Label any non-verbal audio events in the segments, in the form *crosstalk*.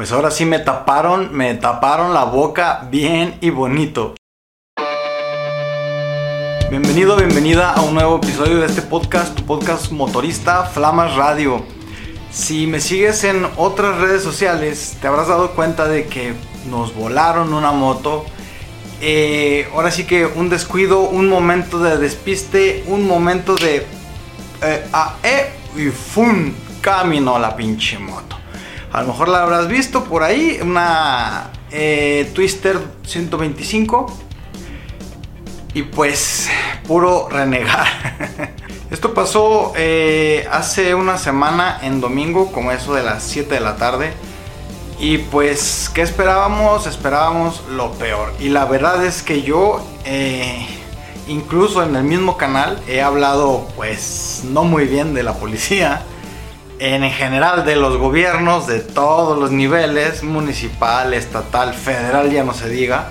Pues ahora sí me taparon, me taparon la boca bien y bonito. Bienvenido, bienvenida a un nuevo episodio de este podcast, tu podcast motorista Flamas Radio. Si me sigues en otras redes sociales, te habrás dado cuenta de que nos volaron una moto. Eh, ahora sí que un descuido, un momento de despiste, un momento de... Eh, ah, eh, y ¡fum! Caminó la pinche moto. A lo mejor la habrás visto por ahí, una eh, Twister 125. Y pues, puro renegar. *laughs* Esto pasó eh, hace una semana en domingo, como eso de las 7 de la tarde. Y pues, ¿qué esperábamos? Esperábamos lo peor. Y la verdad es que yo, eh, incluso en el mismo canal, he hablado pues no muy bien de la policía en general de los gobiernos de todos los niveles, municipal, estatal, federal, ya no se diga.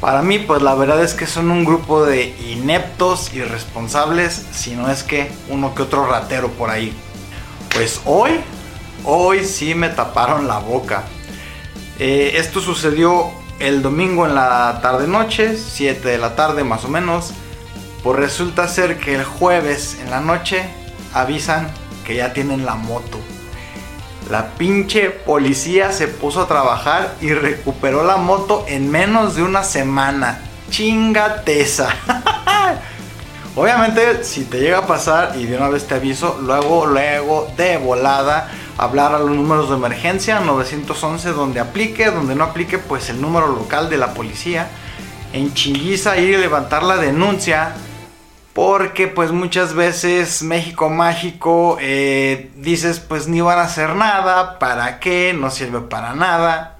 Para mí, pues la verdad es que son un grupo de ineptos, irresponsables, si no es que uno que otro ratero por ahí. Pues hoy, hoy sí me taparon la boca. Eh, esto sucedió el domingo en la tarde-noche, 7 de la tarde más o menos. Pues resulta ser que el jueves en la noche avisan que ya tienen la moto. La pinche policía se puso a trabajar y recuperó la moto en menos de una semana. Chingateza. *laughs* Obviamente, si te llega a pasar y de una vez te aviso, luego, luego, de volada, hablar a los números de emergencia 911 donde aplique, donde no aplique, pues el número local de la policía. En chinguiza ir a levantar la denuncia porque pues muchas veces México mágico eh, dices pues ni van a hacer nada, ¿para qué? No sirve para nada.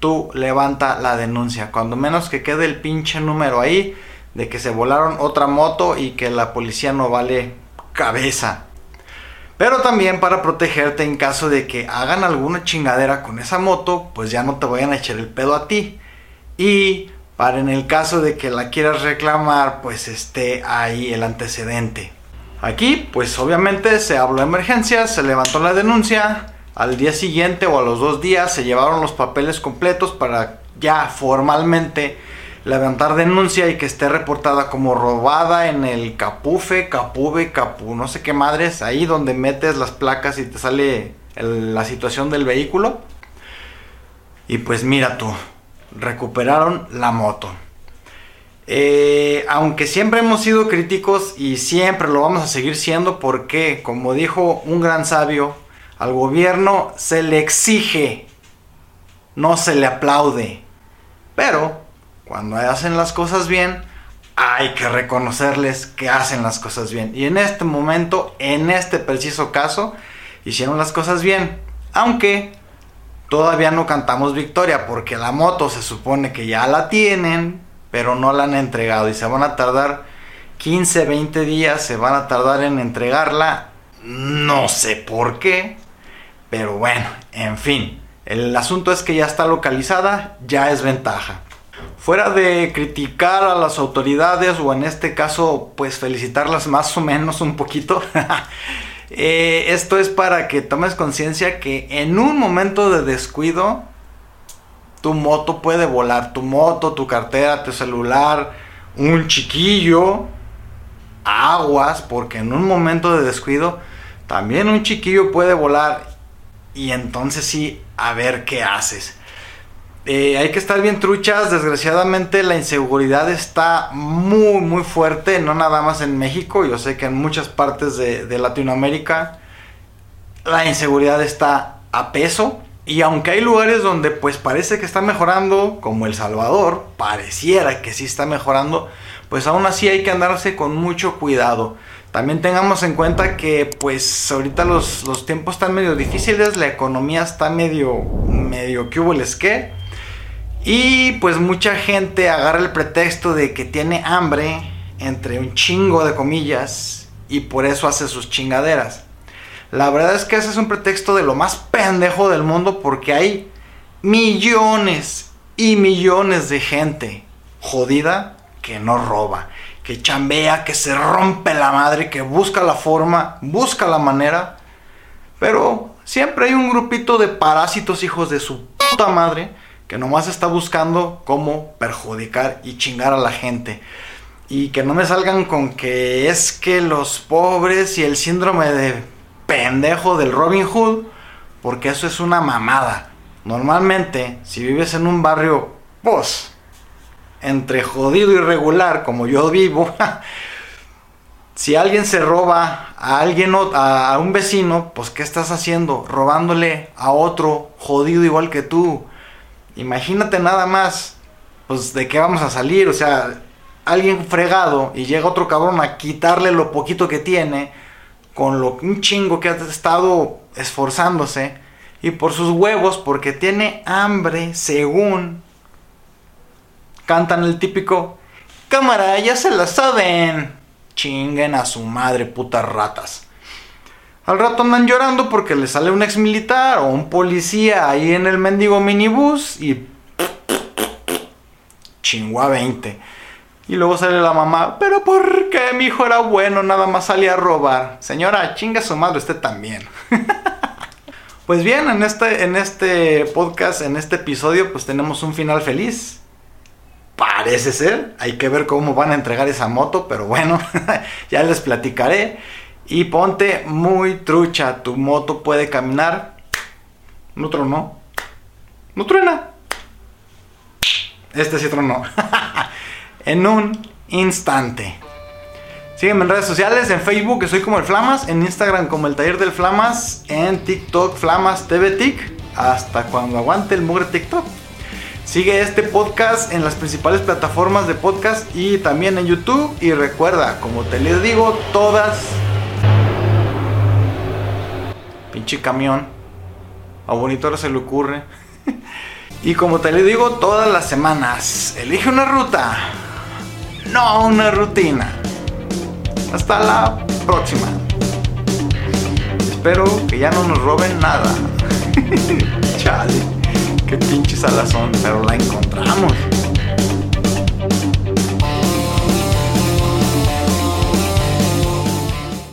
Tú levanta la denuncia, cuando menos que quede el pinche número ahí de que se volaron otra moto y que la policía no vale cabeza. Pero también para protegerte en caso de que hagan alguna chingadera con esa moto, pues ya no te vayan a echar el pedo a ti. Y para en el caso de que la quieras reclamar, pues esté ahí el antecedente. Aquí, pues obviamente se habló de emergencia, se levantó la denuncia, al día siguiente o a los dos días se llevaron los papeles completos para ya formalmente levantar denuncia y que esté reportada como robada en el capufe, capuve, capu, no sé qué madres, ahí donde metes las placas y te sale la situación del vehículo. Y pues mira tú, recuperaron la moto. Eh, aunque siempre hemos sido críticos y siempre lo vamos a seguir siendo porque, como dijo un gran sabio, al gobierno se le exige, no se le aplaude. Pero cuando hacen las cosas bien, hay que reconocerles que hacen las cosas bien. Y en este momento, en este preciso caso, hicieron las cosas bien. Aunque todavía no cantamos victoria porque la moto se supone que ya la tienen, pero no la han entregado y se van a tardar 15, 20 días, se van a tardar en entregarla. No sé por qué, pero bueno, en fin, el asunto es que ya está localizada, ya es ventaja. Fuera de criticar a las autoridades o en este caso pues felicitarlas más o menos un poquito, *laughs* Eh, esto es para que tomes conciencia que en un momento de descuido, tu moto puede volar. Tu moto, tu cartera, tu celular, un chiquillo, aguas, porque en un momento de descuido, también un chiquillo puede volar. Y entonces sí, a ver qué haces. Eh, hay que estar bien truchas. Desgraciadamente la inseguridad está muy, muy fuerte. No nada más en México. Yo sé que en muchas partes de, Latinoamérica la inseguridad está a peso. Y aunque hay lugares donde pues parece que está mejorando, como El Salvador, pareciera que sí está mejorando, pues aún así hay que andarse con mucho cuidado. También tengamos en cuenta que pues ahorita los, los tiempos están medio difíciles, la economía está medio, medio que hubo les que. Y pues mucha gente agarra el pretexto de que tiene hambre, entre un chingo de comillas, y por eso hace sus chingaderas. La verdad es que ese es un pretexto de lo más pendejo del mundo porque hay millones y millones de gente jodida que no roba, que chambea, que se rompe la madre, que busca la forma, busca la manera, pero siempre hay un grupito de parásitos hijos de su puta madre que nomás está buscando cómo perjudicar y chingar a la gente. Y que no me salgan con que es que los pobres y el síndrome de pendejo del Robin Hood, porque eso es una mamada. Normalmente, si vives en un barrio, pues, entre jodido y regular, como yo vivo, *laughs* si alguien se roba a alguien a, un vecino, pues ¿qué estás haciendo? Robándole a otro jodido igual que tú. Imagínate nada más, pues de qué vamos a salir, o sea, alguien fregado y llega otro cabrón a quitarle lo poquito que tiene con lo un chingo que ha estado esforzándose y por sus huevos porque tiene hambre, según cantan el típico cámara, ya se la saben chinguen a su madre, putas ratas. Al rato andan llorando porque le sale un ex militar o un policía ahí en el mendigo minibús y. Chingua 20. Y luego sale la mamá, pero ¿por qué mi hijo era bueno? Nada más salía a robar. Señora, chinga su madre usted también. *laughs* pues bien, en este, en este podcast, en este episodio, pues tenemos un final feliz. Parece ser. Hay que ver cómo van a entregar esa moto, pero bueno, *laughs* ya les platicaré. Y ponte muy trucha. Tu moto puede caminar. No tronó. No truena. Este sí tronó. *laughs* en un instante. Sígueme en redes sociales, en Facebook que soy como el Flamas, en Instagram como el Taller del Flamas, en TikTok Flamas TV Tic, hasta cuando aguante el mugre TikTok. Sigue este podcast en las principales plataformas de podcast y también en YouTube. Y recuerda, como te les digo, todas... Pinche camión. A bonito se le ocurre. *laughs* y como te le digo, todas las semanas, elige una ruta. No una rutina. Hasta la próxima. Espero que ya no nos roben nada. *laughs* Chale. Qué pinche salazón, pero la encontramos.